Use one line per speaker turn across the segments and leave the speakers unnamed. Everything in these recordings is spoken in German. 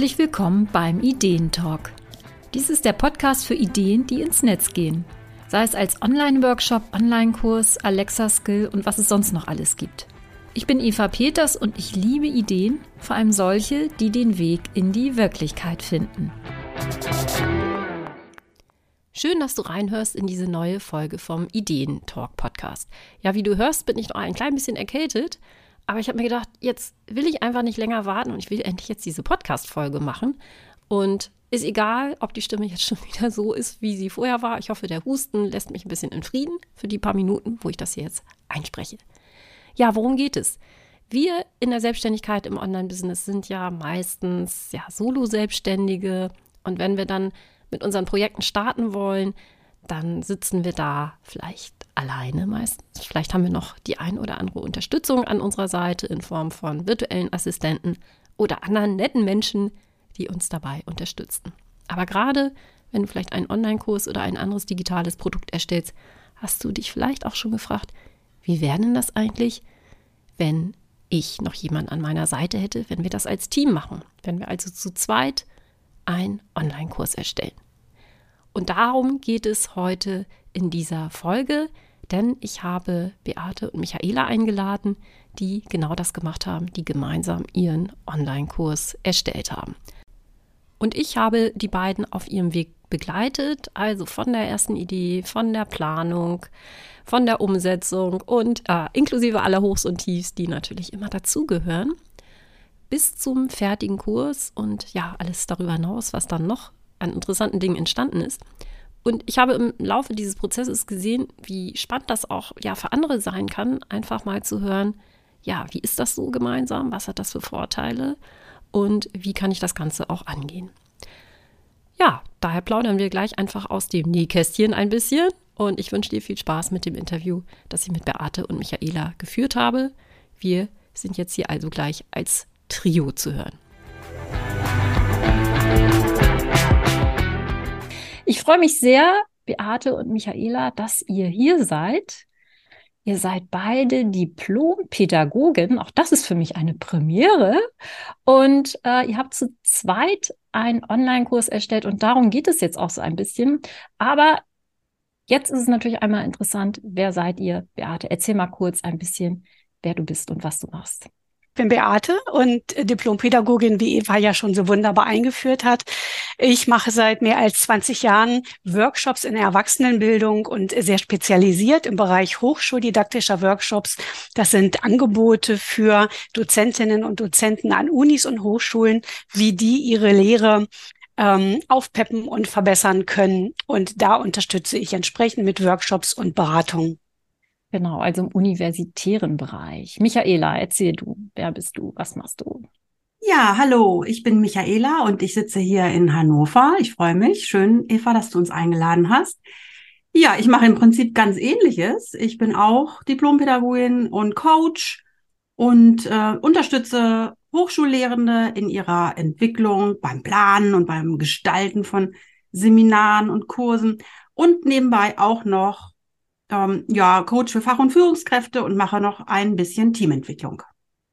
Herzlich willkommen beim Ideentalk. Dies ist der Podcast für Ideen, die ins Netz gehen. Sei es als Online-Workshop, Online-Kurs, Alexa-Skill und was es sonst noch alles gibt. Ich bin Eva Peters und ich liebe Ideen, vor allem solche, die den Weg in die Wirklichkeit finden. Schön, dass du reinhörst in diese neue Folge vom Ideen-Talk Podcast. Ja, wie du hörst, bin ich noch ein klein bisschen erkältet, aber ich habe mir gedacht, jetzt will ich einfach nicht länger warten und ich will endlich jetzt diese Podcast-Folge machen. Und ist egal, ob die Stimme jetzt schon wieder so ist, wie sie vorher war. Ich hoffe, der Husten lässt mich ein bisschen in Frieden für die paar Minuten, wo ich das hier jetzt einspreche. Ja, worum geht es? Wir in der Selbstständigkeit im Online-Business sind ja meistens ja Solo-Selbstständige. Und wenn wir dann mit unseren Projekten starten wollen, dann sitzen wir da vielleicht alleine meistens. Vielleicht haben wir noch die ein oder andere Unterstützung an unserer Seite in Form von virtuellen Assistenten oder anderen netten Menschen, die uns dabei unterstützen. Aber gerade wenn du vielleicht einen Online-Kurs oder ein anderes digitales Produkt erstellst, hast du dich vielleicht auch schon gefragt, wie wäre denn das eigentlich, wenn ich noch jemanden an meiner Seite hätte, wenn wir das als Team machen, wenn wir also zu zweit einen Online-Kurs erstellen. Und darum geht es heute in dieser Folge, denn ich habe Beate und Michaela eingeladen, die genau das gemacht haben, die gemeinsam ihren Online-Kurs erstellt haben. Und ich habe die beiden auf ihrem Weg begleitet, also von der ersten Idee, von der Planung, von der Umsetzung und äh, inklusive aller Hochs und Tiefs, die natürlich immer dazugehören, bis zum fertigen Kurs und ja, alles darüber hinaus, was dann noch an interessanten Dingen entstanden ist. Und ich habe im Laufe dieses Prozesses gesehen, wie spannend das auch ja für andere sein kann, einfach mal zu hören, ja, wie ist das so gemeinsam? Was hat das für Vorteile? Und wie kann ich das Ganze auch angehen? Ja, daher plaudern wir gleich einfach aus dem Nähkästchen ein bisschen. Und ich wünsche dir viel Spaß mit dem Interview, das ich mit Beate und Michaela geführt habe. Wir sind jetzt hier also gleich als Trio zu hören. Ich freue mich sehr, Beate und Michaela, dass ihr hier seid. Ihr seid beide Diplom-Pädagogen. Auch das ist für mich eine Premiere. Und äh, ihr habt zu zweit einen Online-Kurs erstellt und darum geht es jetzt auch so ein bisschen. Aber jetzt ist es natürlich einmal interessant, wer seid ihr? Beate, erzähl mal kurz ein bisschen, wer du bist und was du machst
bin Beate und Diplompädagogin, wie Eva ja schon so wunderbar eingeführt hat. Ich mache seit mehr als 20 Jahren Workshops in der Erwachsenenbildung und sehr spezialisiert im Bereich hochschuldidaktischer Workshops. Das sind Angebote für Dozentinnen und Dozenten an Unis und Hochschulen, wie die ihre Lehre ähm, aufpeppen und verbessern können. Und da unterstütze ich entsprechend mit Workshops und Beratungen.
Genau, also im universitären Bereich. Michaela, erzähl du, wer bist du, was machst du?
Ja, hallo, ich bin Michaela und ich sitze hier in Hannover. Ich freue mich. Schön, Eva, dass du uns eingeladen hast. Ja, ich mache im Prinzip ganz ähnliches. Ich bin auch Diplompädagogin und Coach und äh, unterstütze Hochschullehrende in ihrer Entwicklung beim Planen und beim Gestalten von Seminaren und Kursen und nebenbei auch noch ähm, ja, Coach für Fach- und Führungskräfte und mache noch ein bisschen Teamentwicklung.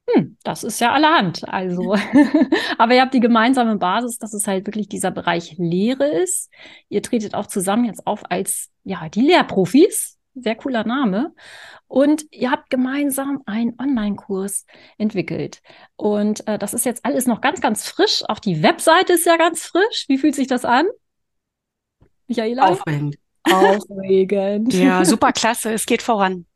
Hm, das ist ja allerhand. Also, aber ihr habt die gemeinsame Basis, dass es halt wirklich dieser Bereich Lehre ist. Ihr tretet auch zusammen jetzt auf als ja die Lehrprofis. Sehr cooler Name. Und ihr habt gemeinsam einen Online-Kurs entwickelt. Und äh, das ist jetzt alles noch ganz, ganz frisch. Auch die Webseite ist ja ganz frisch. Wie fühlt sich das an?
Michaela? Aufregend.
Aufregend.
Ja, super klasse. Es geht voran.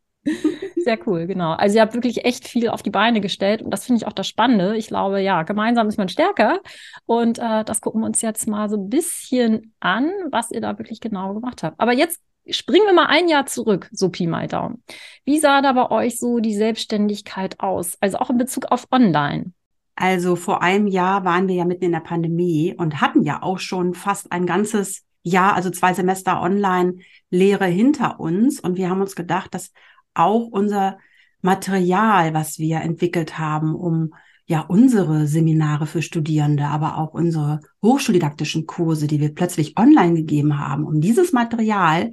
Sehr cool, genau. Also ihr habt wirklich echt viel auf die Beine gestellt und das finde ich auch das Spannende. Ich glaube, ja, gemeinsam ist man stärker und äh, das gucken wir uns jetzt mal so ein bisschen an, was ihr da wirklich genau gemacht habt. Aber jetzt springen wir mal ein Jahr zurück, so Pi mal Daumen. Wie sah da bei euch so die Selbstständigkeit aus? Also auch in Bezug auf Online?
Also vor einem Jahr waren wir ja mitten in der Pandemie und hatten ja auch schon fast ein ganzes Jahr, also zwei Semester Online-Lehre hinter uns. Und wir haben uns gedacht, dass auch unser Material, was wir entwickelt haben, um ja unsere Seminare für Studierende, aber auch unsere hochschuldidaktischen Kurse, die wir plötzlich online gegeben haben, um dieses Material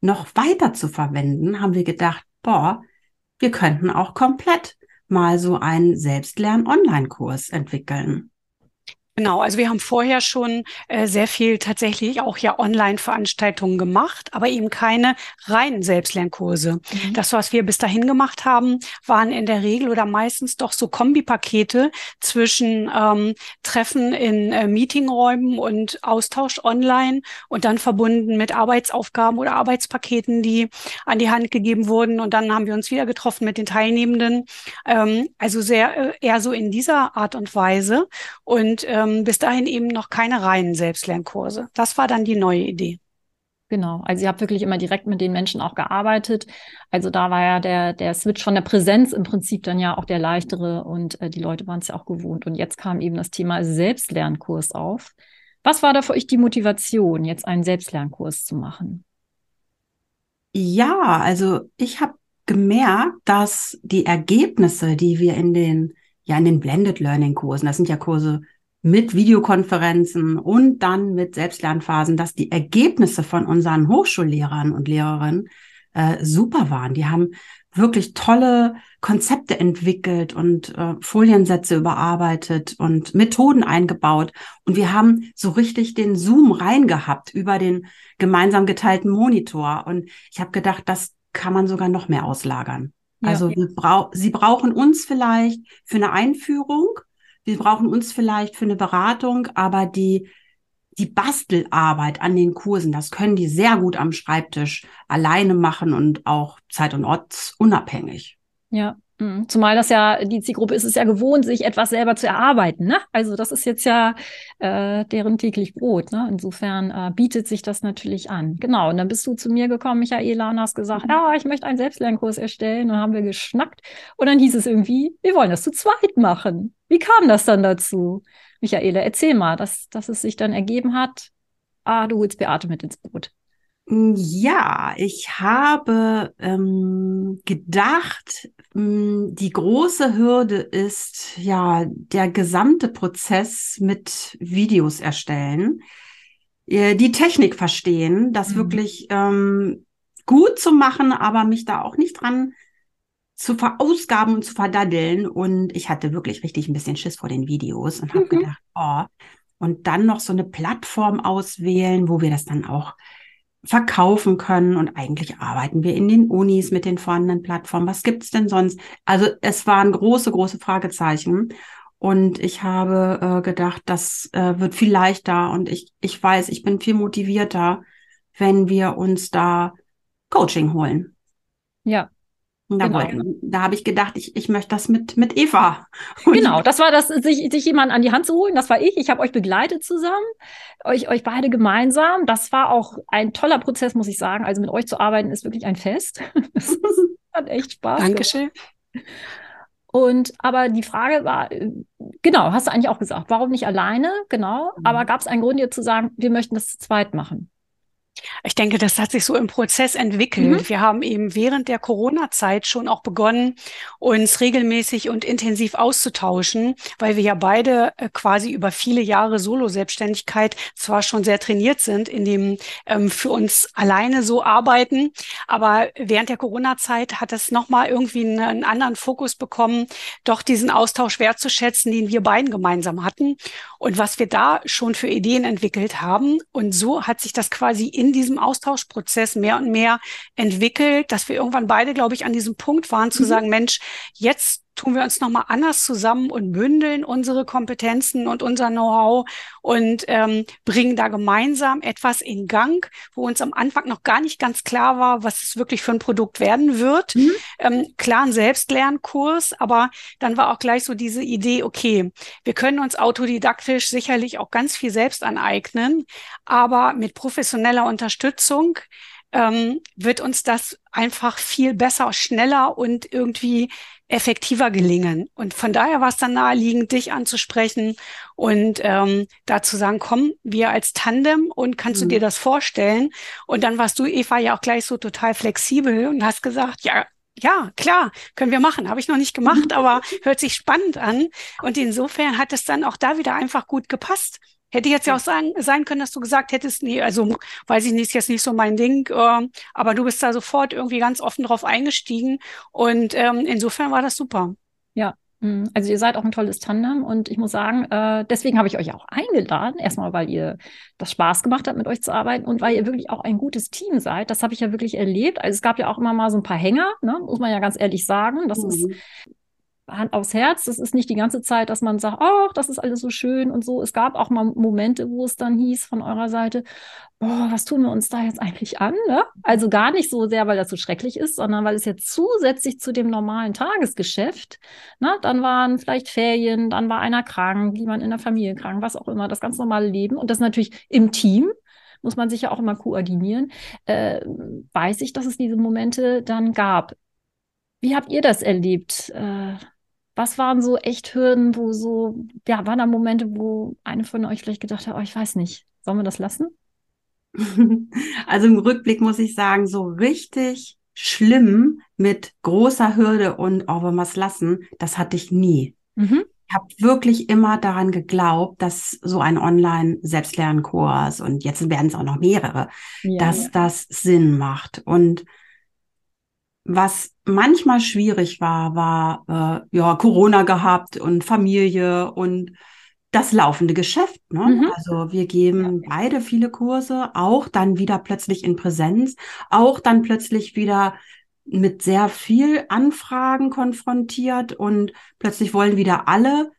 noch weiter zu verwenden, haben wir gedacht, boah, wir könnten auch komplett mal so einen Selbstlern-Online-Kurs entwickeln
Genau, also wir haben vorher schon äh, sehr viel tatsächlich auch ja Online-Veranstaltungen gemacht, aber eben keine reinen Selbstlernkurse. Mhm. Das, was wir bis dahin gemacht haben, waren in der Regel oder meistens doch so Kombipakete zwischen ähm, Treffen in äh, Meetingräumen und Austausch online und dann verbunden mit Arbeitsaufgaben oder Arbeitspaketen, die an die Hand gegeben wurden. Und dann haben wir uns wieder getroffen mit den Teilnehmenden. Ähm, also sehr äh, eher so in dieser Art und Weise. Und ähm, ähm, bis dahin eben noch keine reinen Selbstlernkurse. Das war dann die neue Idee.
Genau, also ihr habt wirklich immer direkt mit den Menschen auch gearbeitet. Also da war ja der, der Switch von der Präsenz im Prinzip dann ja auch der leichtere und äh, die Leute waren es ja auch gewohnt. Und jetzt kam eben das Thema Selbstlernkurs auf. Was war da für euch die Motivation, jetzt einen Selbstlernkurs zu machen?
Ja, also ich habe gemerkt, dass die Ergebnisse, die wir in den ja in den Blended Learning Kursen, das sind ja Kurse mit Videokonferenzen und dann mit Selbstlernphasen, dass die Ergebnisse von unseren Hochschullehrern und Lehrerinnen äh, super waren. Die haben wirklich tolle Konzepte entwickelt und äh, Foliensätze überarbeitet und Methoden eingebaut. Und wir haben so richtig den Zoom reingehabt über den gemeinsam geteilten Monitor. Und ich habe gedacht, das kann man sogar noch mehr auslagern. Ja, also wir brau sie brauchen uns vielleicht für eine Einführung wir brauchen uns vielleicht für eine Beratung, aber die, die Bastelarbeit an den Kursen, das können die sehr gut am Schreibtisch alleine machen und auch zeit- und ortsunabhängig.
Ja. Zumal das ja, die Zielgruppe ist es ja gewohnt, sich etwas selber zu erarbeiten. Ne? Also das ist jetzt ja äh, deren täglich Brot. Ne? Insofern äh, bietet sich das natürlich an. Genau, und dann bist du zu mir gekommen, Michaela, und hast gesagt, mhm. ja, ich möchte einen Selbstlernkurs erstellen. Und dann haben wir geschnackt. Und dann hieß es irgendwie, wir wollen das zu zweit machen. Wie kam das dann dazu? Michaela, erzähl mal, dass, dass es sich dann ergeben hat, ah, du holst Beate mit ins Boot.
Ja, ich habe ähm, gedacht, ähm, die große Hürde ist ja der gesamte Prozess mit Videos erstellen, äh, die Technik verstehen, das mhm. wirklich ähm, gut zu machen, aber mich da auch nicht dran zu verausgaben und zu verdaddeln. Und ich hatte wirklich richtig ein bisschen Schiss vor den Videos und habe mhm. gedacht, oh, und dann noch so eine Plattform auswählen, wo wir das dann auch verkaufen können. Und eigentlich arbeiten wir in den Unis mit den vorhandenen Plattformen. Was gibt's denn sonst? Also es waren große, große Fragezeichen. Und ich habe äh, gedacht, das äh, wird viel leichter. Und ich, ich weiß, ich bin viel motivierter, wenn wir uns da Coaching holen.
Ja,
da, genau. da habe ich gedacht, ich, ich möchte das mit, mit Eva.
Und genau, das war das, sich, sich jemand an die Hand zu holen. Das war ich. Ich habe euch begleitet zusammen, euch, euch beide gemeinsam. Das war auch ein toller Prozess, muss ich sagen. Also mit euch zu arbeiten ist wirklich ein Fest. Das hat echt Spaß.
Dankeschön.
Und aber die Frage war, genau, hast du eigentlich auch gesagt, warum nicht alleine? Genau. Mhm. Aber gab es einen Grund, dir zu sagen, wir möchten das zu zweit machen?
Ich denke, das hat sich so im Prozess entwickelt. Mhm. Wir haben eben während der Corona-Zeit schon auch begonnen, uns regelmäßig und intensiv auszutauschen, weil wir ja beide äh, quasi über viele Jahre Solo-Selbstständigkeit zwar schon sehr trainiert sind, in dem ähm, für uns alleine so arbeiten, aber während der Corona-Zeit hat es nochmal irgendwie einen, einen anderen Fokus bekommen, doch diesen Austausch wertzuschätzen, den wir beiden gemeinsam hatten und was wir da schon für Ideen entwickelt haben. Und so hat sich das quasi in in diesem Austauschprozess mehr und mehr entwickelt, dass wir irgendwann beide, glaube ich, an diesem Punkt waren, zu mhm. sagen, Mensch, jetzt tun wir uns nochmal anders zusammen und bündeln unsere Kompetenzen und unser Know-how und ähm, bringen da gemeinsam etwas in Gang, wo uns am Anfang noch gar nicht ganz klar war, was es wirklich für ein Produkt werden wird. Mhm. Ähm, klar, ein Selbstlernkurs, aber dann war auch gleich so diese Idee, okay, wir können uns autodidaktisch sicherlich auch ganz viel selbst aneignen, aber mit professioneller Unterstützung ähm, wird uns das einfach viel besser, schneller und irgendwie effektiver gelingen. Und von daher war es dann naheliegend, dich anzusprechen und ähm, dazu sagen, komm, wir als Tandem und kannst mhm. du dir das vorstellen? Und dann warst du, Eva, ja auch gleich so total flexibel und hast gesagt, ja, ja, klar, können wir machen. Habe ich noch nicht gemacht, aber hört sich spannend an. Und insofern hat es dann auch da wieder einfach gut gepasst. Hätte jetzt ja auch sagen, sein können, dass du gesagt hättest, nee, also weiß ich nicht, ist jetzt nicht so mein Ding, äh, aber du bist da sofort irgendwie ganz offen drauf eingestiegen und ähm, insofern war das super.
Ja, Mhm. Also ihr seid auch ein tolles Tandem und ich muss sagen, äh, deswegen habe ich euch auch eingeladen. Erstmal, weil ihr das Spaß gemacht habt, mit euch zu arbeiten und weil ihr wirklich auch ein gutes Team seid. Das habe ich ja wirklich erlebt. Also es gab ja auch immer mal so ein paar Hänger, ne? muss man ja ganz ehrlich sagen. Das mhm. ist Hand aufs Herz. Das ist nicht die ganze Zeit, dass man sagt, ach, das ist alles so schön und so. Es gab auch mal Momente, wo es dann hieß von eurer Seite, boah, was tun wir uns da jetzt eigentlich an? Ne? Also gar nicht so sehr, weil das so schrecklich ist, sondern weil es jetzt zusätzlich zu dem normalen Tagesgeschäft, ne, dann waren vielleicht Ferien, dann war einer krank, jemand in der Familie krank, was auch immer, das ganz normale Leben. Und das natürlich im Team muss man sich ja auch immer koordinieren, äh, weiß ich, dass es diese Momente dann gab. Wie habt ihr das erlebt? Äh, was waren so echt Hürden, wo so, ja, waren da Momente, wo eine von euch vielleicht gedacht hat, oh, ich weiß nicht, sollen wir das lassen?
Also im Rückblick muss ich sagen, so richtig schlimm mit großer Hürde und oh, wollen wir es lassen, das hatte ich nie. Mhm. Ich habe wirklich immer daran geglaubt, dass so ein Online-Selbstlernkurs und jetzt werden es auch noch mehrere, ja, dass ja. das Sinn macht. Und was manchmal schwierig war, war äh, ja Corona gehabt und Familie und das laufende Geschäft. Ne? Mhm. Also wir geben ja. beide viele Kurse, auch dann wieder plötzlich in Präsenz, auch dann plötzlich wieder mit sehr viel Anfragen konfrontiert und plötzlich wollen wieder alle,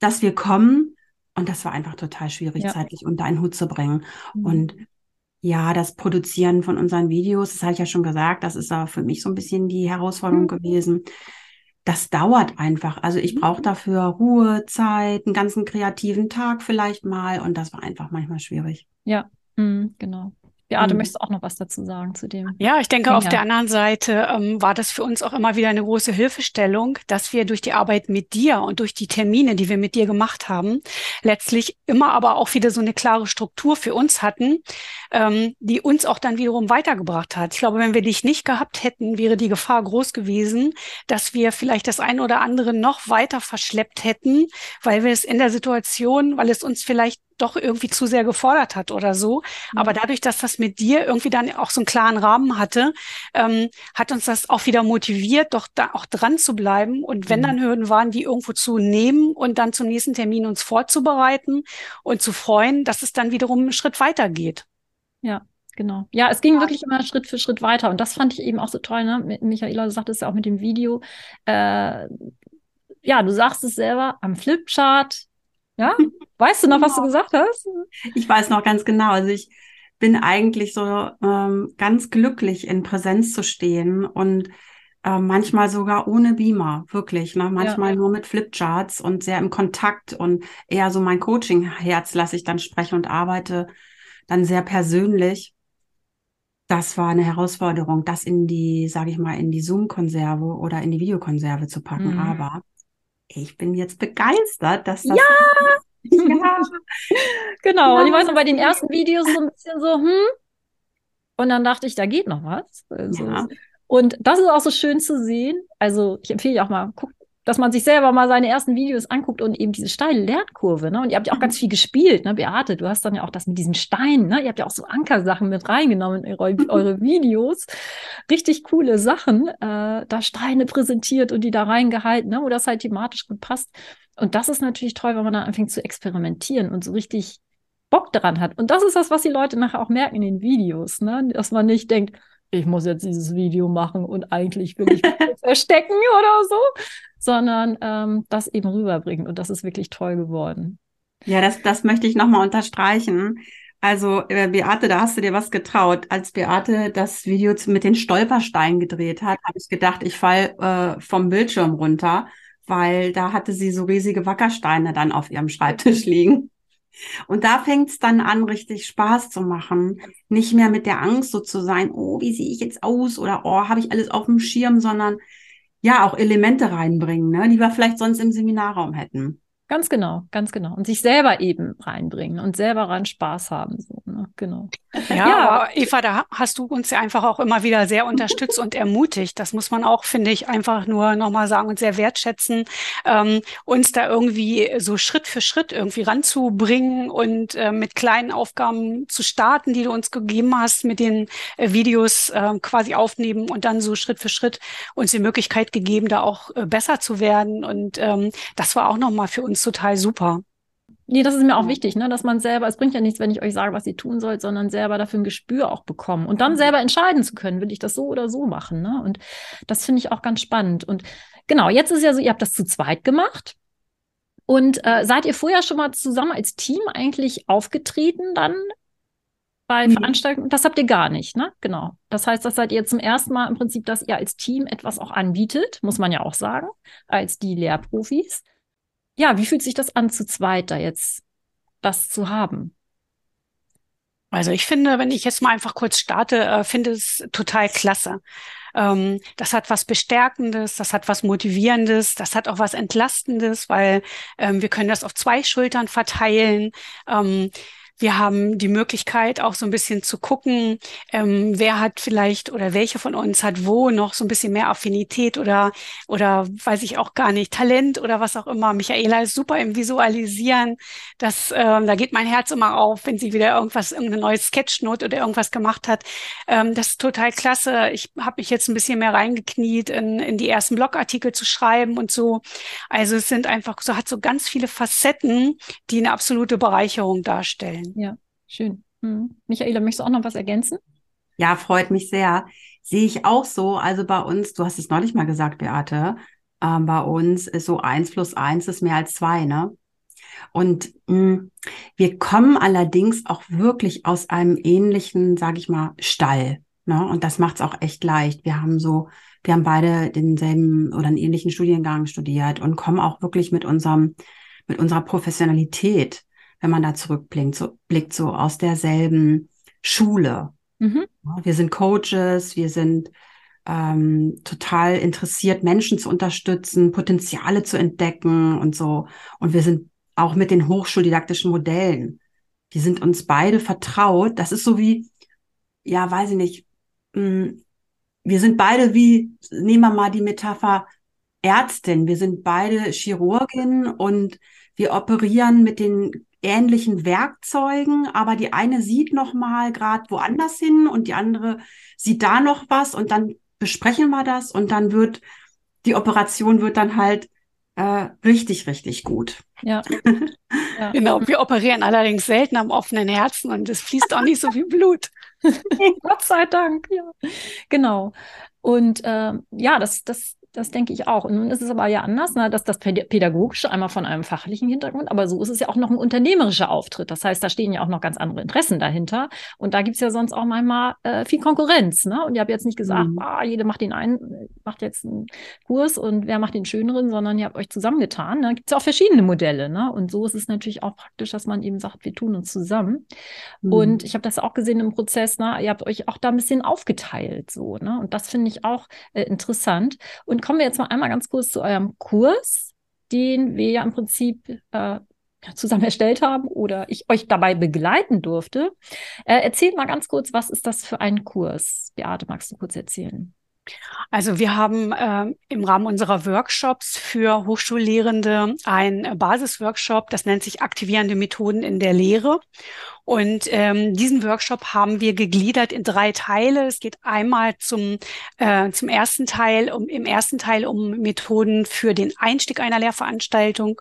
dass wir kommen. Und das war einfach total schwierig, ja. zeitlich unter einen Hut zu bringen. Mhm. Und ja, das Produzieren von unseren Videos, das habe ich ja schon gesagt, das ist aber für mich so ein bisschen die Herausforderung mhm. gewesen. Das dauert einfach. Also ich brauche mhm. dafür Ruhe, Zeit, einen ganzen kreativen Tag vielleicht mal und das war einfach manchmal schwierig.
Ja, mhm, genau. Beate, mhm. möchtest du auch noch was dazu sagen zu dem?
Ja, ich denke, Ding, auf der anderen Seite ähm, war das für uns auch immer wieder eine große Hilfestellung, dass wir durch die Arbeit mit dir und durch die Termine, die wir mit dir gemacht haben, letztlich immer aber auch wieder so eine klare Struktur für uns hatten, ähm, die uns auch dann wiederum weitergebracht hat. Ich glaube, wenn wir dich nicht gehabt hätten, wäre die Gefahr groß gewesen, dass wir vielleicht das eine oder andere noch weiter verschleppt hätten, weil wir es in der Situation, weil es uns vielleicht doch irgendwie zu sehr gefordert hat oder so. Mhm. Aber dadurch, dass das mit dir irgendwie dann auch so einen klaren Rahmen hatte, ähm, hat uns das auch wieder motiviert, doch da auch dran zu bleiben. Und wenn mhm. dann Hürden waren, die irgendwo zu nehmen und dann zum nächsten Termin uns vorzubereiten und zu freuen, dass es dann wiederum einen Schritt weiter geht.
Ja, genau. Ja, es ging ja. wirklich immer Schritt für Schritt weiter. Und das fand ich eben auch so toll. Ne? Michaela sagt es ja auch mit dem Video. Äh, ja, du sagst es selber, am Flipchart ja? Weißt du noch, was du genau. gesagt hast?
Ich weiß noch ganz genau. Also ich bin eigentlich so ähm, ganz glücklich, in Präsenz zu stehen und äh, manchmal sogar ohne Beamer, wirklich. Ne? Manchmal ja. nur mit Flipcharts und sehr im Kontakt und eher so mein Coaching-Herz lasse ich dann sprechen und arbeite dann sehr persönlich. Das war eine Herausforderung, das in die, sage ich mal, in die Zoom-Konserve oder in die Videokonserve zu packen. Mhm. Aber ich bin jetzt begeistert, dass das.
Ja! Ja. genau. Und ich weiß noch, bei den ersten Videos so ein bisschen so, hm. Und dann dachte ich, da geht noch was. Also, ja. Und das ist auch so schön zu sehen. Also, ich empfehle auch mal, guckt dass man sich selber mal seine ersten Videos anguckt und eben diese steile Lernkurve. Ne? Und ihr habt ja auch ganz viel gespielt, ne? Beate, du hast dann ja auch das mit diesen Steinen, ne? Ihr habt ja auch so Ankersachen mit reingenommen in eure, eure Videos. Richtig coole Sachen, äh, da Steine präsentiert und die da reingehalten, ne? wo das halt thematisch gut passt. Und das ist natürlich toll, wenn man dann anfängt zu experimentieren und so richtig Bock daran hat. Und das ist das, was die Leute nachher auch merken in den Videos, ne? Dass man nicht denkt, ich muss jetzt dieses Video machen und eigentlich will ich verstecken oder so, sondern ähm, das eben rüberbringen. Und das ist wirklich toll geworden.
Ja, das, das möchte ich nochmal unterstreichen. Also, äh, Beate, da hast du dir was getraut. Als Beate das Video mit den Stolpersteinen gedreht hat, habe ich gedacht, ich fall äh, vom Bildschirm runter, weil da hatte sie so riesige Wackersteine dann auf ihrem Schreibtisch liegen. Und da fängt es dann an, richtig Spaß zu machen. Nicht mehr mit der Angst so zu sein, oh, wie sehe ich jetzt aus oder oh, habe ich alles auf dem Schirm, sondern ja, auch Elemente reinbringen, ne, die wir vielleicht sonst im Seminarraum hätten.
Ganz genau, ganz genau. Und sich selber eben reinbringen und selber ran Spaß haben. So, ne? Genau.
Ja, ja, aber Eva, da hast du uns ja einfach auch immer wieder sehr unterstützt und ermutigt. Das muss man auch, finde ich, einfach nur nochmal sagen und sehr wertschätzen, ähm, uns da irgendwie so Schritt für Schritt irgendwie ranzubringen und äh, mit kleinen Aufgaben zu starten, die du uns gegeben hast, mit den äh, Videos äh, quasi aufnehmen und dann so Schritt für Schritt uns die Möglichkeit gegeben, da auch äh, besser zu werden. Und ähm, das war auch nochmal für uns uns total super.
Nee, das ist mir auch wichtig, ne, dass man selber, es bringt ja nichts, wenn ich euch sage, was ihr tun sollt, sondern selber dafür ein Gespür auch bekommen und dann selber entscheiden zu können, will ich das so oder so machen, ne? Und das finde ich auch ganz spannend. Und genau, jetzt ist ja so, ihr habt das zu zweit gemacht. Und äh, seid ihr vorher schon mal zusammen als Team eigentlich aufgetreten dann bei mhm. Veranstaltungen? Das habt ihr gar nicht, ne? Genau. Das heißt, das seid ihr zum ersten Mal im Prinzip, dass ihr als Team etwas auch anbietet, muss man ja auch sagen, als die Lehrprofis ja, wie fühlt sich das an, zu zweit da jetzt das zu haben?
Also ich finde, wenn ich jetzt mal einfach kurz starte, äh, finde es total klasse. Ähm, das hat was Bestärkendes, das hat was Motivierendes, das hat auch was Entlastendes, weil ähm, wir können das auf zwei Schultern verteilen. Ähm, wir haben die Möglichkeit, auch so ein bisschen zu gucken, ähm, wer hat vielleicht oder welche von uns hat wo noch so ein bisschen mehr Affinität oder, oder weiß ich auch gar nicht, Talent oder was auch immer. Michaela ist super im Visualisieren. Das, ähm, da geht mein Herz immer auf, wenn sie wieder irgendwas, irgendeine neue Sketchnote oder irgendwas gemacht hat. Ähm, das ist total klasse. Ich habe mich jetzt ein bisschen mehr reingekniet, in, in die ersten Blogartikel zu schreiben und so. Also es sind einfach so, hat so ganz viele Facetten, die eine absolute Bereicherung darstellen
sein. Ja, schön. Hm. Michaela, möchtest du auch noch was ergänzen?
Ja, freut mich sehr. Sehe ich auch so. Also bei uns, du hast es neulich mal gesagt, Beate, äh, bei uns ist so eins plus eins ist mehr als zwei, ne? Und mh, hm, wir kommen allerdings auch wirklich aus einem ähnlichen, sage ich mal, Stall. Ne? Und das macht es auch echt leicht. Wir haben so, wir haben beide denselben oder einen ähnlichen Studiengang studiert und kommen auch wirklich mit unserem, mit unserer Professionalität wenn man da zurückblickt, so, blickt so aus derselben Schule. Mhm. Wir sind Coaches, wir sind ähm, total interessiert, Menschen zu unterstützen, Potenziale zu entdecken und so. Und wir sind auch mit den hochschuldidaktischen Modellen. Die sind uns beide vertraut. Das ist so wie, ja, weiß ich nicht, mh, hm, wir sind beide wie, nehmen wir mal die Metapher Ärztin. Wir sind beide Chirurgin und wir operieren mit den ähnlichen Werkzeugen, aber die eine sieht noch mal gerade woanders hin und die andere sieht da noch was und dann besprechen wir das und dann wird die Operation wird dann halt äh, richtig, richtig gut.
Ja. ja. Genau. Wir operieren allerdings selten am offenen Herzen und es fließt auch nicht so viel Blut.
Gott sei Dank, ja. Genau. Und äh, ja, das, das das denke ich auch. Und nun ist es aber ja anders, ne, dass das Pädagogische einmal von einem fachlichen Hintergrund, aber so ist es ja auch noch ein unternehmerischer Auftritt. Das heißt, da stehen ja auch noch ganz andere Interessen dahinter. Und da gibt es ja sonst auch manchmal äh, viel Konkurrenz. Ne? Und ihr habt jetzt nicht gesagt, mhm. ah, jede macht den einen, macht jetzt einen Kurs und wer macht den schöneren, sondern ihr habt euch zusammengetan. Da gibt es ja auch verschiedene Modelle. Ne? Und so ist es natürlich auch praktisch, dass man eben sagt, wir tun uns zusammen. Mhm. Und ich habe das auch gesehen im Prozess, ne? ihr habt euch auch da ein bisschen aufgeteilt. so. Ne? Und das finde ich auch äh, interessant. Und kommen wir jetzt mal einmal ganz kurz zu eurem Kurs, den wir ja im Prinzip äh, zusammen erstellt haben oder ich euch dabei begleiten durfte. Äh, erzählt mal ganz kurz, was ist das für ein Kurs? Beate, magst du kurz erzählen?
Also wir haben äh, im Rahmen unserer Workshops für Hochschullehrende ein Basisworkshop, das nennt sich aktivierende Methoden in der Lehre. Und ähm, diesen Workshop haben wir gegliedert in drei Teile. Es geht einmal zum, äh, zum ersten Teil, um, im ersten Teil um Methoden für den Einstieg einer Lehrveranstaltung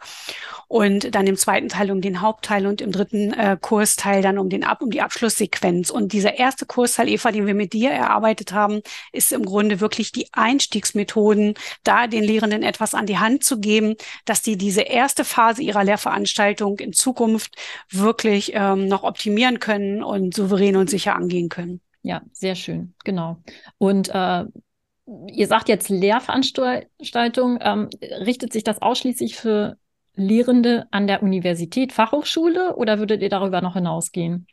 und dann im zweiten Teil um den Hauptteil und im dritten äh, Kursteil dann um den Ab um die Abschlusssequenz. Und dieser erste Kursteil, Eva, den wir mit dir erarbeitet haben, ist im Grunde wirklich die Einstiegsmethoden, da den Lehrenden etwas an die Hand zu geben, dass die diese erste Phase ihrer Lehrveranstaltung in Zukunft wirklich ähm, noch optimieren können und souverän und sicher angehen können.
Ja, sehr schön, genau. Und äh, ihr sagt jetzt Lehrveranstaltung, ähm, richtet sich das ausschließlich für Lehrende an der Universität, Fachhochschule oder würdet ihr darüber noch hinausgehen?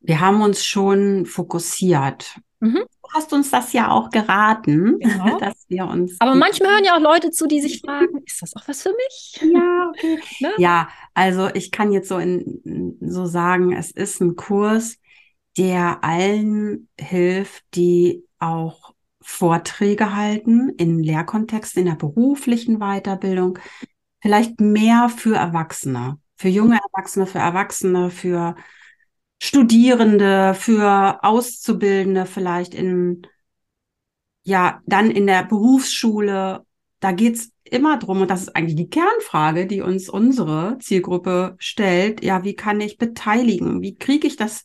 Wir haben uns schon fokussiert. Mhm. Hast uns das ja auch geraten,
Genau.
dass wir uns.
Aber manchmal hören ja auch Leute zu, die sich fragen, ist das auch was für mich?
Ja, okay.
Ne?
Ja, also ich kann jetzt so in, so sagen, es ist ein Kurs, der allen hilft, die auch Vorträge halten in Lehrkontexten, in der beruflichen Weiterbildung, vielleicht mehr für Erwachsene, für junge Erwachsene, für Erwachsene, für Studierende, für Auszubildende vielleicht in, ja, dann in der Berufsschule. Da geht's immer drum, und das ist eigentlich die Kernfrage, die uns unsere Zielgruppe stellt. Ja, wie kann ich beteiligen? Wie kriege ich das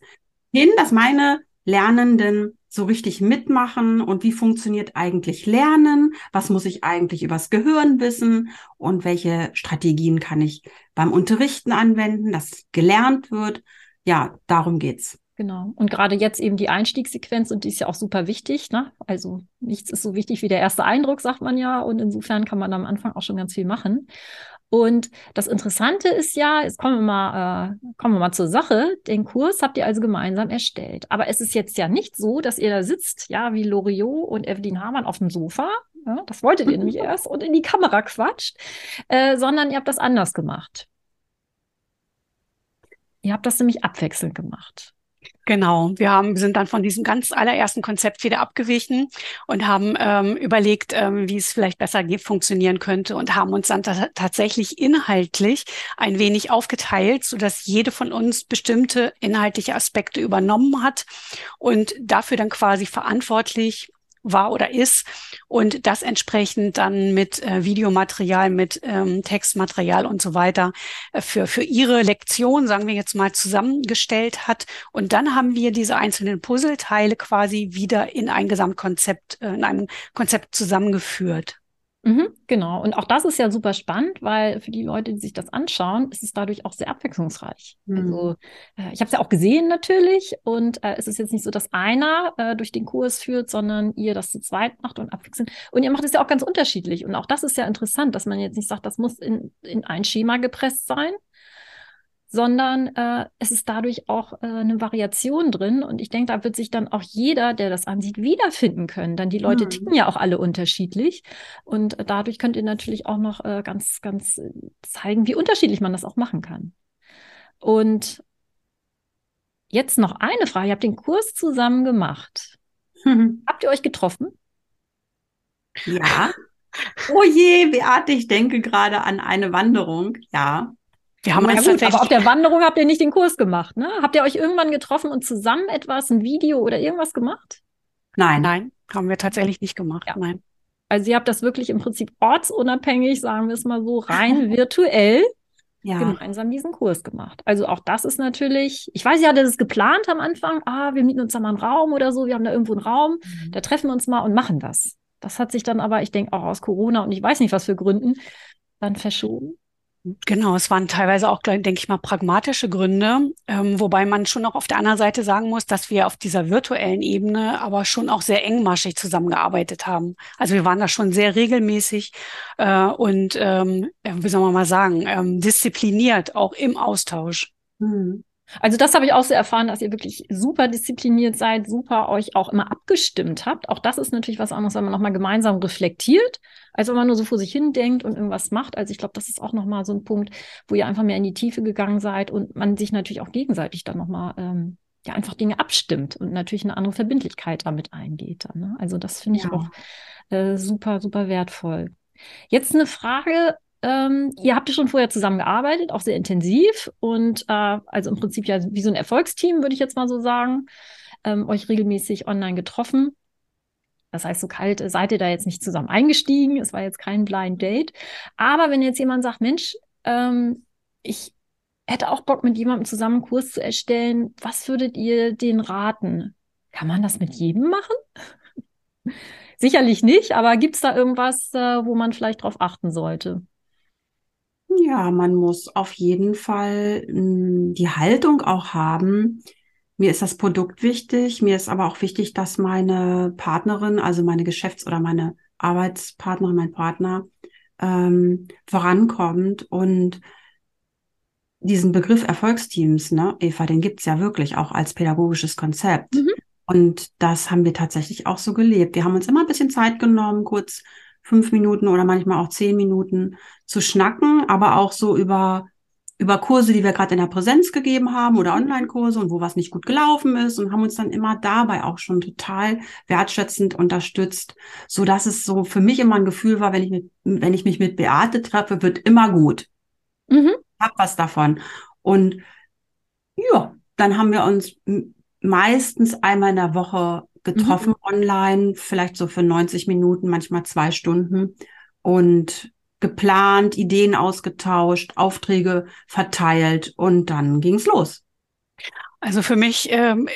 hin, dass meine Lernenden so richtig mitmachen und wie funktioniert eigentlich Lernen? Was muss ich eigentlich übers Gehirn wissen? Und welche Strategien kann ich beim Unterrichten anwenden, dass gelernt wird? Ja, darum geht's.
Genau. Und gerade jetzt eben die Einstiegssequenz und die ist ja auch super wichtig. Ne? Also nichts ist so wichtig wie der erste Eindruck, sagt man ja. Und insofern kann man am Anfang auch schon ganz viel machen. Und das Interessante ist ja, jetzt kommen wir mal, äh, kommen wir mal zur Sache. Den Kurs habt ihr also gemeinsam erstellt. Aber es ist jetzt ja nicht so, dass ihr da sitzt, ja, wie Loriot und Evelyn Hamann auf dem Sofa. Ja, das wolltet ihr nämlich erst und in die Kamera quatscht, äh, sondern ihr habt das anders gemacht. Ihr habt das nämlich abwechselnd gemacht.
Genau, wir haben, sind dann von diesem ganz allerersten Konzept wieder abgewichen und haben ähm, überlegt, ähm, wie es vielleicht besser funktionieren könnte und haben uns dann tatsächlich inhaltlich ein wenig aufgeteilt, so dass jede von uns bestimmte inhaltliche Aspekte übernommen hat und dafür dann quasi verantwortlich war oder ist und das entsprechend dann mit äh, Videomaterial, mit ähm, Textmaterial und so weiter äh, für, für ihre Lektion, sagen wir jetzt mal, zusammengestellt hat. Und dann haben wir diese einzelnen Puzzleteile quasi wieder in ein Gesamtkonzept, äh, in einem Konzept zusammengeführt.
Mhm, genau. Und auch das ist ja super spannend, weil für die Leute, die sich das anschauen, ist es dadurch auch sehr abwechslungsreich.
Mhm.
Also äh, ich habe es ja auch gesehen natürlich und äh, es ist jetzt nicht so, dass einer äh, durch den Kurs führt, sondern ihr das zu zweit macht und abwechselnd. Und ihr macht es ja auch ganz unterschiedlich. Und auch das ist ja interessant, dass man jetzt nicht sagt, das muss in, in ein Schema gepresst sein, sondern äh, es ist dadurch auch äh, eine Variation drin. Und ich denke, da wird sich dann auch jeder, der das ansieht, wiederfinden können. Denn die Leute
Mhm.
ticken ja auch alle unterschiedlich. Und dadurch könnt ihr natürlich auch noch äh, ganz, ganz äh, zeigen, wie unterschiedlich man das auch machen kann. Und jetzt noch eine Frage. Ihr habt den Kurs zusammen gemacht. Habt ihr euch getroffen?
Ja. Oh je, Beate, ich denke gerade an eine Wanderung. Ja.
Wir haben
Na
uns
gut, aber auf der Wanderung habt ihr nicht den Kurs gemacht, ne? Habt ihr euch irgendwann getroffen und zusammen etwas, ein Video oder irgendwas gemacht?
Nein.
Nein, haben wir tatsächlich nicht gemacht.
Ja.
Nein.
Also ihr habt das wirklich im Prinzip ortsunabhängig, sagen wir es mal so, rein virtuell
Ja.
gemeinsam diesen Kurs gemacht. Also auch das ist natürlich, ich weiß, ihr hattet es geplant am Anfang, ah, wir mieten uns da mal einen Raum oder so, wir haben da irgendwo einen Raum,
Mhm.
da treffen wir uns mal und machen das. Das hat sich dann aber, ich denke auch aus Corona und ich weiß nicht was für Gründen, dann verschoben.
Genau, es waren teilweise auch, denke ich mal, pragmatische Gründe, ähm, wobei man schon auch auf der anderen Seite sagen muss, dass wir auf dieser virtuellen Ebene aber schon auch sehr engmaschig zusammengearbeitet haben. Also wir waren da schon sehr regelmäßig äh, und, ähm, äh, wie soll man mal sagen, ähm, diszipliniert, auch im Austausch.
Mhm.
Also das habe ich auch so erfahren, dass ihr wirklich super diszipliniert seid, super euch auch immer abgestimmt habt. Auch das ist natürlich was anderes, wenn man nochmal gemeinsam reflektiert, als wenn man nur so vor sich hin denkt und irgendwas macht. Also ich glaube, das ist auch nochmal so ein Punkt, wo ihr einfach mehr in die Tiefe gegangen seid und man sich natürlich auch gegenseitig dann nochmal ähm, ja einfach Dinge abstimmt und natürlich eine andere Verbindlichkeit damit eingeht. Dann, ne? Also das finde ich
Ja.
auch äh, super, super wertvoll. Jetzt eine Frage. Ähm, ihr habt ja schon vorher zusammengearbeitet, auch sehr intensiv und äh, also im Prinzip ja wie so ein Erfolgsteam, würde ich jetzt mal so sagen, ähm, euch regelmäßig online getroffen. Das heißt, so kalt seid ihr da jetzt nicht zusammen eingestiegen. Es war jetzt kein Blind Date. Aber wenn jetzt jemand sagt, Mensch, ähm, ich hätte auch Bock, mit jemandem zusammen einen Kurs zu erstellen, was würdet ihr den raten? Kann man das mit jedem machen? Sicherlich nicht, aber gibt es da irgendwas, äh, wo man vielleicht drauf achten sollte?
Ja, man muss auf jeden Fall mh, die Haltung auch haben. Mir ist das Produkt wichtig. Mir ist aber auch wichtig, dass meine Partnerin, also meine Geschäfts- oder meine Arbeitspartnerin, mein Partner, ähm, vorankommt und diesen Begriff Erfolgsteams, ne, Eva, den gibt's ja wirklich auch als pädagogisches Konzept.
Mhm.
Und das haben wir tatsächlich auch so gelebt. Wir haben uns immer ein bisschen Zeit genommen, kurz fünf Minuten oder manchmal auch zehn Minuten zu schnacken, aber auch so über über Kurse, die wir gerade in der Präsenz gegeben haben oder Online-Kurse und wo was nicht gut gelaufen ist und haben uns dann immer dabei auch schon total wertschätzend unterstützt, so dass es so für mich immer ein Gefühl war, wenn ich mit, wenn ich mich mit Beate treffe, wird immer gut. Mhm. Hab was davon. Und ja, dann haben wir uns meistens einmal in der Woche getroffen mhm. online, vielleicht so für 90 Minuten, manchmal zwei Stunden und geplant, Ideen ausgetauscht, Aufträge verteilt und dann ging's los.
Also für mich ähm,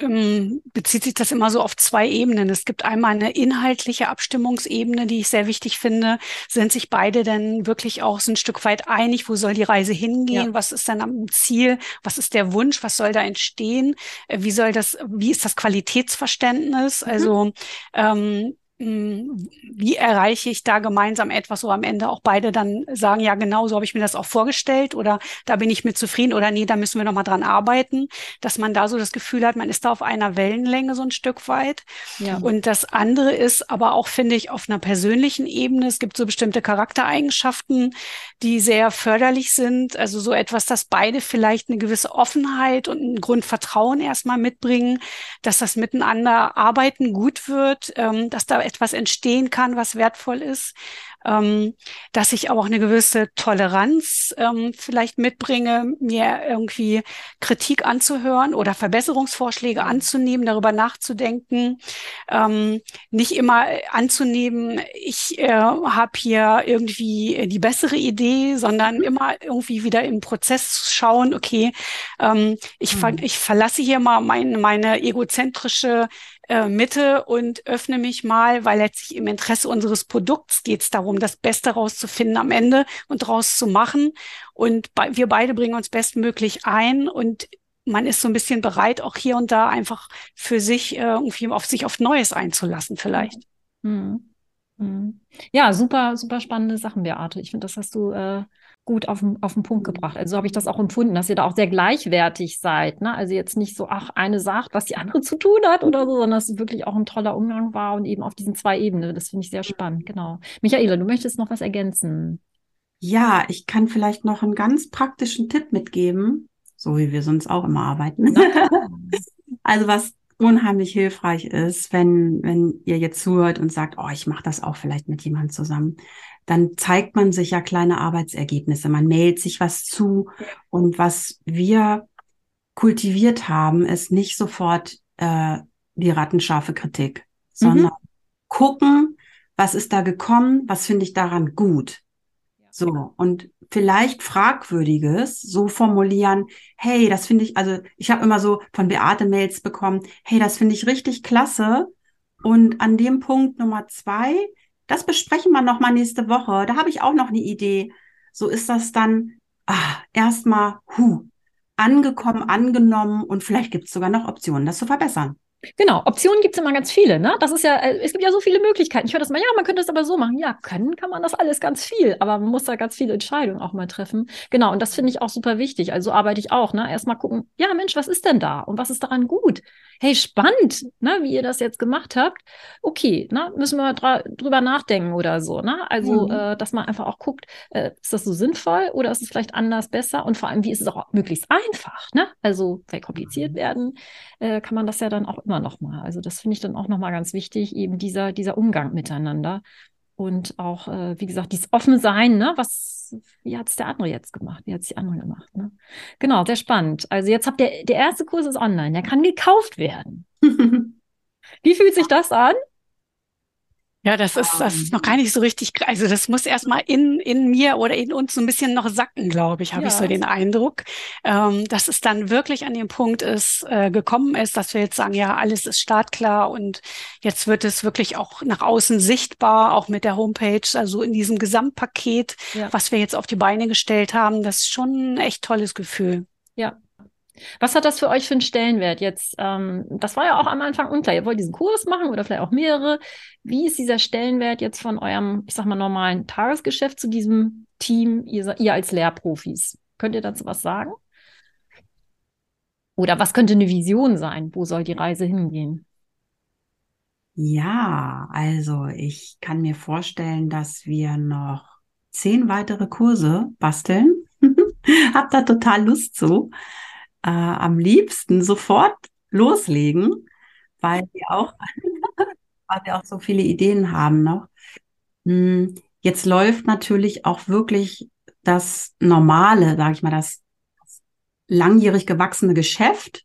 ähm, bezieht sich das immer so auf zwei Ebenen. Es gibt einmal eine inhaltliche Abstimmungsebene, die ich sehr wichtig finde. Sind sich beide denn wirklich auch so ein Stück weit einig? Wo soll die Reise hingehen? Ja. Was ist dann am Ziel? Was ist der Wunsch? Was soll da entstehen? Äh, wie soll das, wie ist das Qualitätsverständnis? Mhm. Also ähm, hm, wie erreiche ich da gemeinsam etwas, wo am Ende auch beide dann sagen, ja, genau so habe ich mir das auch vorgestellt oder da bin ich mit zufrieden oder nee, da müssen wir nochmal dran arbeiten, dass man da so das Gefühl hat, man ist da auf einer Wellenlänge so ein Stück weit. Ja. Und das andere ist aber auch, finde ich, auf einer persönlichen Ebene. Es gibt so bestimmte Charaktereigenschaften, die sehr förderlich sind. Also so etwas, dass beide vielleicht eine gewisse Offenheit und ein Grundvertrauen erstmal mitbringen, dass das miteinander arbeiten gut wird, ähm, dass da etwas entstehen kann, was wertvoll ist, ähm, dass ich auch eine gewisse Toleranz ähm, vielleicht mitbringe, mir irgendwie Kritik anzuhören oder Verbesserungsvorschläge anzunehmen, darüber nachzudenken, ähm, nicht immer anzunehmen, ich äh, habe hier irgendwie die bessere Idee, sondern immer irgendwie wieder im Prozess zu schauen, okay, ähm, ich, ver mhm. ich verlasse hier mal mein, meine egozentrische äh, Mitte und öffne mich mal, weil letztlich im Interesse unseres Produkts geht es darum, das Beste rauszufinden am Ende und draus zu machen. Und bei, wir beide bringen uns bestmöglich ein und man ist so ein bisschen bereit, auch hier und da einfach für sich äh, irgendwie auf sich auf Neues einzulassen, vielleicht. Mhm.
Mhm. Ja, super, super spannende Sachen, Beate. Ich finde, das hast du äh, gut auf, auf den Punkt gebracht. Also so habe ich das auch empfunden, dass ihr da auch sehr gleichwertig seid. Ne? Also jetzt nicht so, ach, eine sagt, was die andere zu tun hat oder so, sondern dass es wirklich auch ein toller Umgang war und eben auf diesen zwei Ebenen. Das finde ich sehr spannend, genau. Michaela, du möchtest noch was ergänzen?
Ja, ich kann vielleicht noch einen ganz praktischen Tipp mitgeben, so wie wir sonst auch immer arbeiten. also was unheimlich hilfreich ist, wenn, wenn ihr jetzt zuhört und sagt, oh, ich mache das auch vielleicht mit jemandem zusammen dann zeigt man sich ja kleine Arbeitsergebnisse. Man mailt sich was zu. Und was wir kultiviert haben, ist nicht sofort äh, die rattenscharfe Kritik, sondern mhm. gucken, was ist da gekommen, was finde ich daran gut. So, und vielleicht Fragwürdiges so formulieren, hey, das finde ich, also ich habe immer so von Beate Mails bekommen, hey, das finde ich richtig klasse. Und an dem Punkt Nummer zwei, das besprechen wir noch mal nächste Woche. Da habe ich auch noch eine Idee. So ist das dann ah, erstmal hu, angekommen, angenommen und vielleicht gibt es sogar noch Optionen, das zu verbessern.
Genau, Optionen gibt es immer ganz viele, ne? Das ist ja, äh, es gibt ja so viele Möglichkeiten. Ich höre das mal, ja, man könnte es aber so machen. Ja, können kann man das alles ganz viel, aber man muss da ganz viele Entscheidungen auch mal treffen. Genau, und das finde ich auch super wichtig. Also arbeite ich auch, ne? Erstmal gucken, ja, Mensch, was ist denn da und was ist daran gut? Hey, spannend, ne, wie ihr das jetzt gemacht habt. Okay, ne, müssen wir drüber nachdenken oder so, ne? Also, mhm. äh, dass man einfach auch guckt, äh, ist das so sinnvoll oder ist es vielleicht anders besser? Und vor allem, wie ist es auch möglichst einfach, ne? Also, weil kompliziert mhm. werden, äh, kann man das ja dann auch immer noch mal. Also das finde ich dann auch noch mal ganz wichtig, eben dieser, dieser Umgang miteinander. Und auch, äh, wie gesagt, dieses offene Sein, ne? Was, wie hat es der andere jetzt gemacht? Wie hat es die andere gemacht? Ne? Genau, sehr spannend. Also jetzt habt ihr, der erste Kurs ist online, der kann gekauft werden. wie fühlt sich das an?
Ja, das ist, das ist noch gar nicht so richtig, also das muss erstmal in, in mir oder in uns so ein bisschen noch sacken, glaube ich, habe ja. ich so den Eindruck, ähm, dass es dann wirklich an dem Punkt ist, äh, gekommen ist, dass wir jetzt sagen, ja, alles ist startklar und jetzt wird es wirklich auch nach außen sichtbar, auch mit der Homepage, also in diesem Gesamtpaket, ja. was wir jetzt auf die Beine gestellt haben, das ist schon ein echt tolles Gefühl.
Ja, was hat das für euch für einen Stellenwert jetzt? Ähm, das war ja auch am Anfang unklar. Ihr wollt diesen Kurs machen oder vielleicht auch mehrere. Wie ist dieser Stellenwert jetzt von eurem, ich sag mal, normalen Tagesgeschäft zu diesem Team, ihr, ihr als Lehrprofis? Könnt ihr dazu was sagen? Oder was könnte eine Vision sein? Wo soll die Reise hingehen?
Ja, also ich kann mir vorstellen, dass wir noch zehn weitere Kurse basteln. Hab da total Lust zu. Äh, am liebsten sofort loslegen, weil wir auch, weil wir auch so viele Ideen haben noch. Hm, jetzt läuft natürlich auch wirklich das normale, sage ich mal, das langjährig gewachsene Geschäft,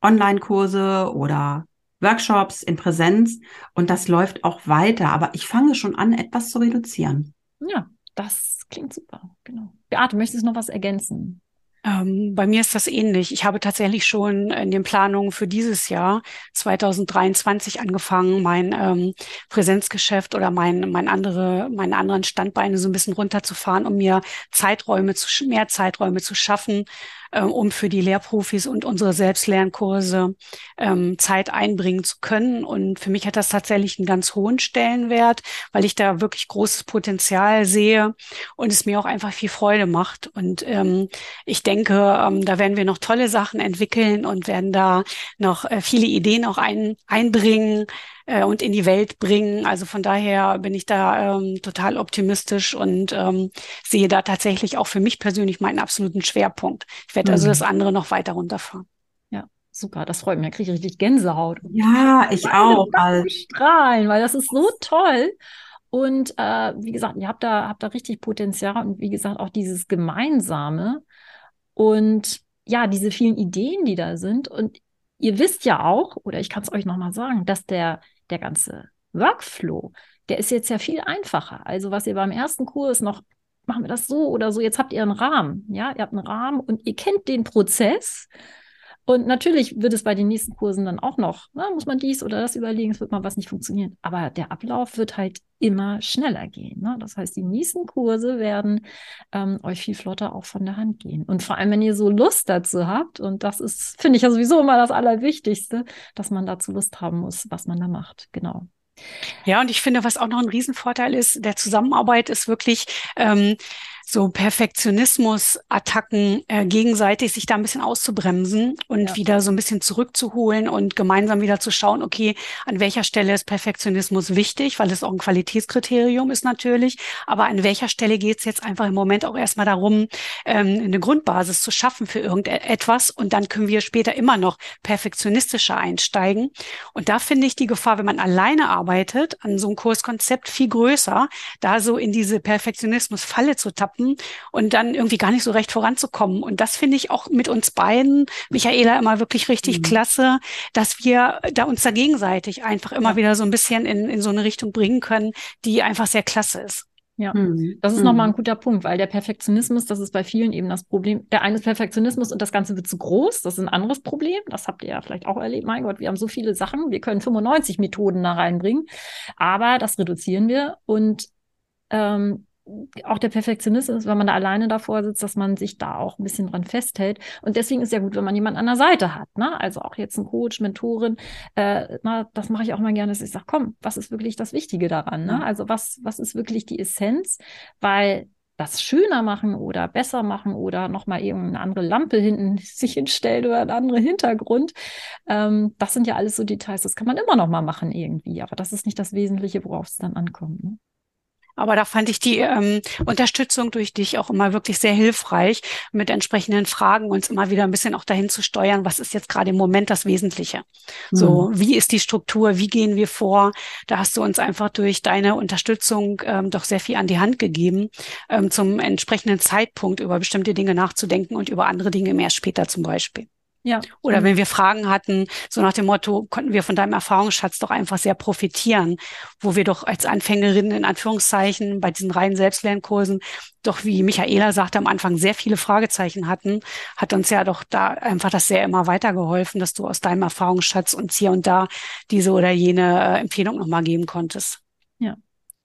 Online-Kurse oder Workshops in Präsenz und das läuft auch weiter. Aber ich fange schon an, etwas zu reduzieren.
Ja, das klingt super. Genau. Beate, möchtest du noch was ergänzen?
Ähm, bei mir ist das ähnlich. Ich habe tatsächlich schon in den Planungen für dieses Jahr 2023 angefangen, mein ähm, Präsenzgeschäft oder mein, mein andere, meine anderen Standbeine so ein bisschen runterzufahren, um mir Zeiträume zu, mehr Zeiträume zu schaffen, äh, um für die Lehrprofis und unsere Selbstlernkurse ähm, Zeit einbringen zu können. Und für mich hat das tatsächlich einen ganz hohen Stellenwert, weil ich da wirklich großes Potenzial sehe und es mir auch einfach viel Freude macht. Und ähm, ich denke, ähm, da werden wir noch tolle Sachen entwickeln und werden da noch äh, viele Ideen auch ein, einbringen äh, und in die Welt bringen. Also von daher bin ich da ähm, total optimistisch und ähm, sehe da tatsächlich auch für mich persönlich meinen absoluten Schwerpunkt. Ich werde also mhm. also das andere noch weiter runterfahren.
Ja, super, das freut mich. Da kriege ich richtig Gänsehaut.
Ja, ich auch.
Weil strahlen, weil das ist so toll. Und äh, wie gesagt, ihr habt da, habt da richtig Potenzial und wie gesagt, auch dieses Gemeinsame und ja, diese vielen Ideen, die da sind. Und ihr wisst ja auch, oder ich kann es euch nochmal sagen, dass der der ganze Workflow, der ist jetzt ja viel einfacher. Also was ihr beim ersten Kurs noch, machen wir das so oder so, jetzt habt ihr einen Rahmen, ja, ihr habt einen Rahmen und ihr kennt den Prozess und natürlich wird es bei den nächsten Kursen dann auch noch, na, ne, muss man dies oder das überlegen, es wird mal was nicht funktionieren. Aber der Ablauf wird halt immer schneller gehen. Ne? Das heißt, die nächsten Kurse werden ähm, euch viel flotter auch von der Hand gehen. Und vor allem, wenn ihr so Lust dazu habt, und das ist, finde ich ja sowieso immer das Allerwichtigste, dass man dazu Lust haben muss, was man da macht. Genau.
Ja, und ich finde, was auch noch ein Riesenvorteil ist, der Zusammenarbeit ist wirklich, ähm, so Perfektionismus-Attacken äh, gegenseitig sich da ein bisschen auszubremsen und ja. wieder so ein bisschen zurückzuholen und gemeinsam wieder zu schauen, okay, an welcher Stelle ist Perfektionismus wichtig, weil es auch ein Qualitätskriterium ist natürlich, aber an welcher Stelle geht es jetzt einfach im Moment auch erstmal darum, ähm, eine Grundbasis zu schaffen für irgendetwas und dann können wir später immer noch perfektionistischer einsteigen. Und da finde ich die Gefahr, wenn man alleine arbeitet, an so einem Kurskonzept viel größer, da so in diese Perfektionismus-Falle zu tappen starten und dann irgendwie gar nicht so recht voranzukommen. Und das finde ich auch mit uns beiden, Michaela, immer wirklich richtig mhm. klasse, dass wir da uns da gegenseitig einfach immer ja. wieder so ein bisschen in, in so eine Richtung bringen können, die einfach sehr klasse ist.
Ja, mhm. das ist mhm. nochmal ein guter Punkt, weil der Perfektionismus, das ist bei vielen eben das Problem. Der eine ist Perfektionismus und das Ganze wird zu groß. Das ist ein anderes Problem. Das habt ihr ja vielleicht auch erlebt. Mein Gott, wir haben so viele Sachen. Wir können 95 Methoden da reinbringen. Aber das reduzieren wir und ähm, auch der Perfektionismus, wenn man da alleine davor sitzt, dass man sich da auch ein bisschen dran festhält. Und deswegen ist ja gut, wenn man jemanden an der Seite hat. Ne? Also auch jetzt ein Coach, Mentorin. Äh, na, das mache ich auch mal gerne, dass ich sage, komm, was ist wirklich das Wichtige daran? Ne? Also was, was ist wirklich die Essenz? Weil das schöner machen oder besser machen oder nochmal irgendeine andere Lampe hinten sich hinstellt oder ein anderer Hintergrund. Ähm, das sind ja alles so Details, das kann man immer noch mal machen irgendwie, aber das ist nicht das Wesentliche, worauf es dann ankommt. Ne?
Aber da fand ich die ähm, Unterstützung durch dich auch immer wirklich sehr hilfreich, mit entsprechenden Fragen uns immer wieder ein bisschen auch dahin zu steuern, was ist jetzt gerade im Moment das Wesentliche. Mhm. So, wie ist die Struktur, wie gehen wir vor? Da hast du uns einfach durch deine Unterstützung ähm, doch sehr viel an die Hand gegeben, ähm, zum entsprechenden Zeitpunkt über bestimmte Dinge nachzudenken und über andere Dinge mehr später zum Beispiel. Ja. Oder wenn wir Fragen hatten, so nach dem Motto, konnten wir von deinem Erfahrungsschatz doch einfach sehr profitieren, wo wir doch als Anfängerinnen in Anführungszeichen bei diesen reinen Selbstlernkursen doch, wie Michaela sagte, am Anfang sehr viele Fragezeichen hatten, hat uns ja doch da einfach das sehr immer weitergeholfen, dass du aus deinem Erfahrungsschatz uns hier und da diese oder jene äh, Empfehlung nochmal geben konntest.
Ja,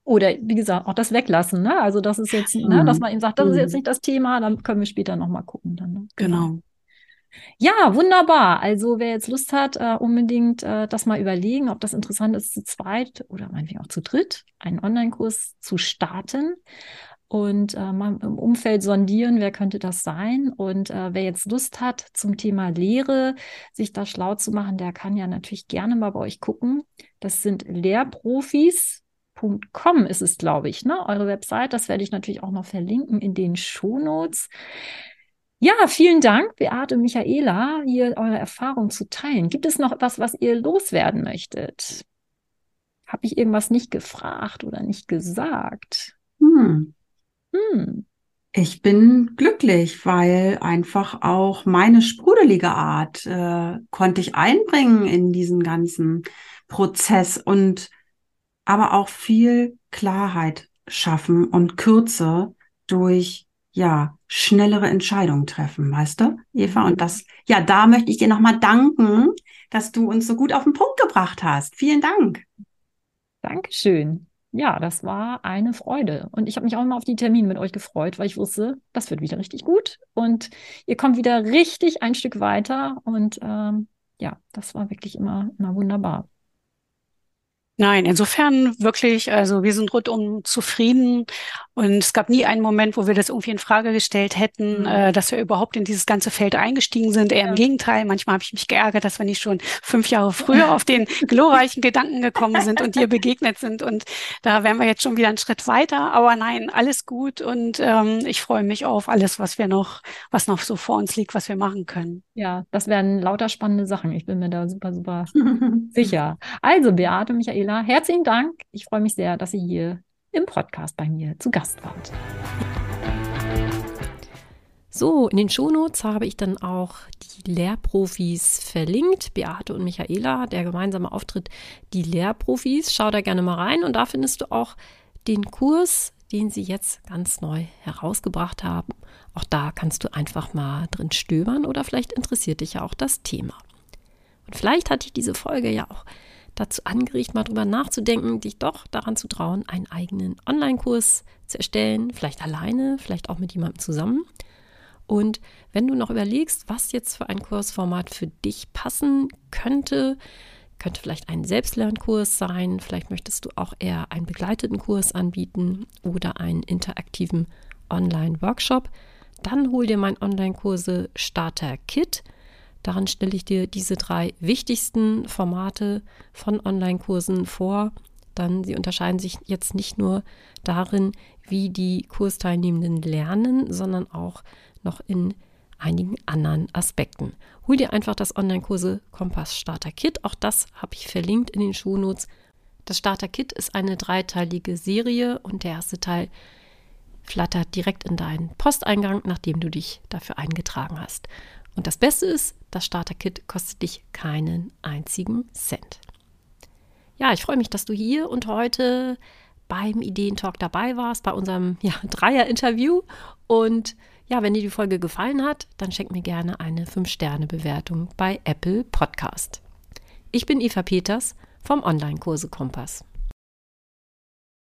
oder wie gesagt, auch das weglassen. Ne? Also das ist jetzt, mhm. ne, dass man ihm sagt, das ist jetzt mhm. nicht das Thema, dann können wir später nochmal gucken. Dann, ne?
Genau.
Ja, wunderbar. Also wer jetzt Lust hat, uh, unbedingt uh, das mal überlegen, ob das interessant ist, zu zweit oder meinetwegen auch zu dritt, einen Online-Kurs zu starten. und äh, mal im Umfeld sondieren, wer könnte das sein. Und äh, wer jetzt Lust hat zum Thema Lehre, sich da schlau zu machen, der kann ja natürlich gerne mal bei euch gucken. Das sind Lehrprofis.com ist es, glaube ich, ne? Eure Website. Das werde ich natürlich auch noch verlinken in den Shownotes. Ja, vielen Dank, Beate und Michaela, hier eure Erfahrung zu teilen. Gibt es noch etwas, was ihr loswerden möchtet? Habe ich irgendwas nicht gefragt oder nicht gesagt?
Hm. Hm. Ich bin glücklich, weil einfach auch meine sprudelige Art äh, konnte ich einbringen in diesen ganzen Prozess und aber auch viel Klarheit schaffen und Kürze durch ja schnellere Entscheidungen treffen, weißt du, Eva? Und das, ja, da möchte ich dir nochmal danken, dass du uns so gut auf den Punkt gebracht hast. Vielen Dank.
Dankeschön ja, das war eine Freude. Und ich habe mich auch immer auf die Termine mit euch gefreut, weil ich wusste, das wird wieder richtig gut. Und ihr kommt wieder richtig ein Stück weiter. Und ähm, ja, das war wirklich immer, immer wunderbar.
Nein, insofern wirklich, also wir sind rundum zufrieden und es gab nie einen Moment, wo wir das irgendwie in Frage gestellt hätten, mhm. äh, dass wir überhaupt in dieses ganze Feld eingestiegen sind. Eher im Gegenteil, manchmal habe ich mich geärgert, dass wir nicht schon fünf Jahre früher auf den glorreichen Gedanken gekommen sind und dir begegnet sind. Und da wären wir jetzt schon wieder einen Schritt weiter. Aber nein, alles gut und ähm, ich freue mich auf alles, was wir noch, was noch so vor uns liegt, was wir machen können.
Ja, das werden lauter spannende Sachen. Ich bin mir da super, super sicher. Also, Beate, Michael, Daniela, herzlichen Dank. Ich freue mich sehr, dass ihr hier im Podcast bei mir zu Gast wart.
So, in den Shownotes habe ich dann auch die Lehrprofis verlinkt. Beate und Michaela, der gemeinsame Auftritt Die Lehrprofis. Schau da gerne mal rein und da findest du auch den Kurs, den sie jetzt ganz neu herausgebracht haben. Auch da kannst du einfach mal drin stöbern oder vielleicht interessiert dich ja auch das Thema. Und vielleicht hat dich diese Folge ja auch dazu angeregt, mal drüber nachzudenken, dich doch daran zu trauen, einen eigenen Online-Kurs zu erstellen, vielleicht alleine, vielleicht auch mit jemandem zusammen. Und wenn du noch überlegst, was jetzt für ein Kursformat für dich passen könnte, könnte vielleicht ein Selbstlernkurs sein, vielleicht möchtest du auch eher einen begleiteten Kurs anbieten oder einen interaktiven Online-Workshop, dann hol dir mein Online-Kurse Starter Kit. Darin stelle ich dir diese drei wichtigsten Formate von Online-Kursen vor. Dann, sie unterscheiden sich jetzt nicht nur darin, wie die Kursteilnehmenden lernen, sondern auch noch in einigen anderen Aspekten. Hol dir einfach das Online-Kurse Kompass Starter Kit. Auch das habe ich verlinkt in den Shownotes. Das Starter Kit ist eine dreiteilige Serie und der erste Teil flattert direkt in deinen Posteingang, nachdem du dich dafür eingetragen hast. Und das Beste ist, das Starter-Kit kostet dich keinen einzigen Cent. Ja, ich freue mich, dass du hier und heute beim Ideentalk dabei warst, bei unserem ja, Dreier-Interview. Und ja, wenn dir die Folge gefallen hat, dann schenk mir gerne eine 5-Sterne-Bewertung bei Apple Podcast. Ich bin Eva Peters vom Online-Kurse Kompass.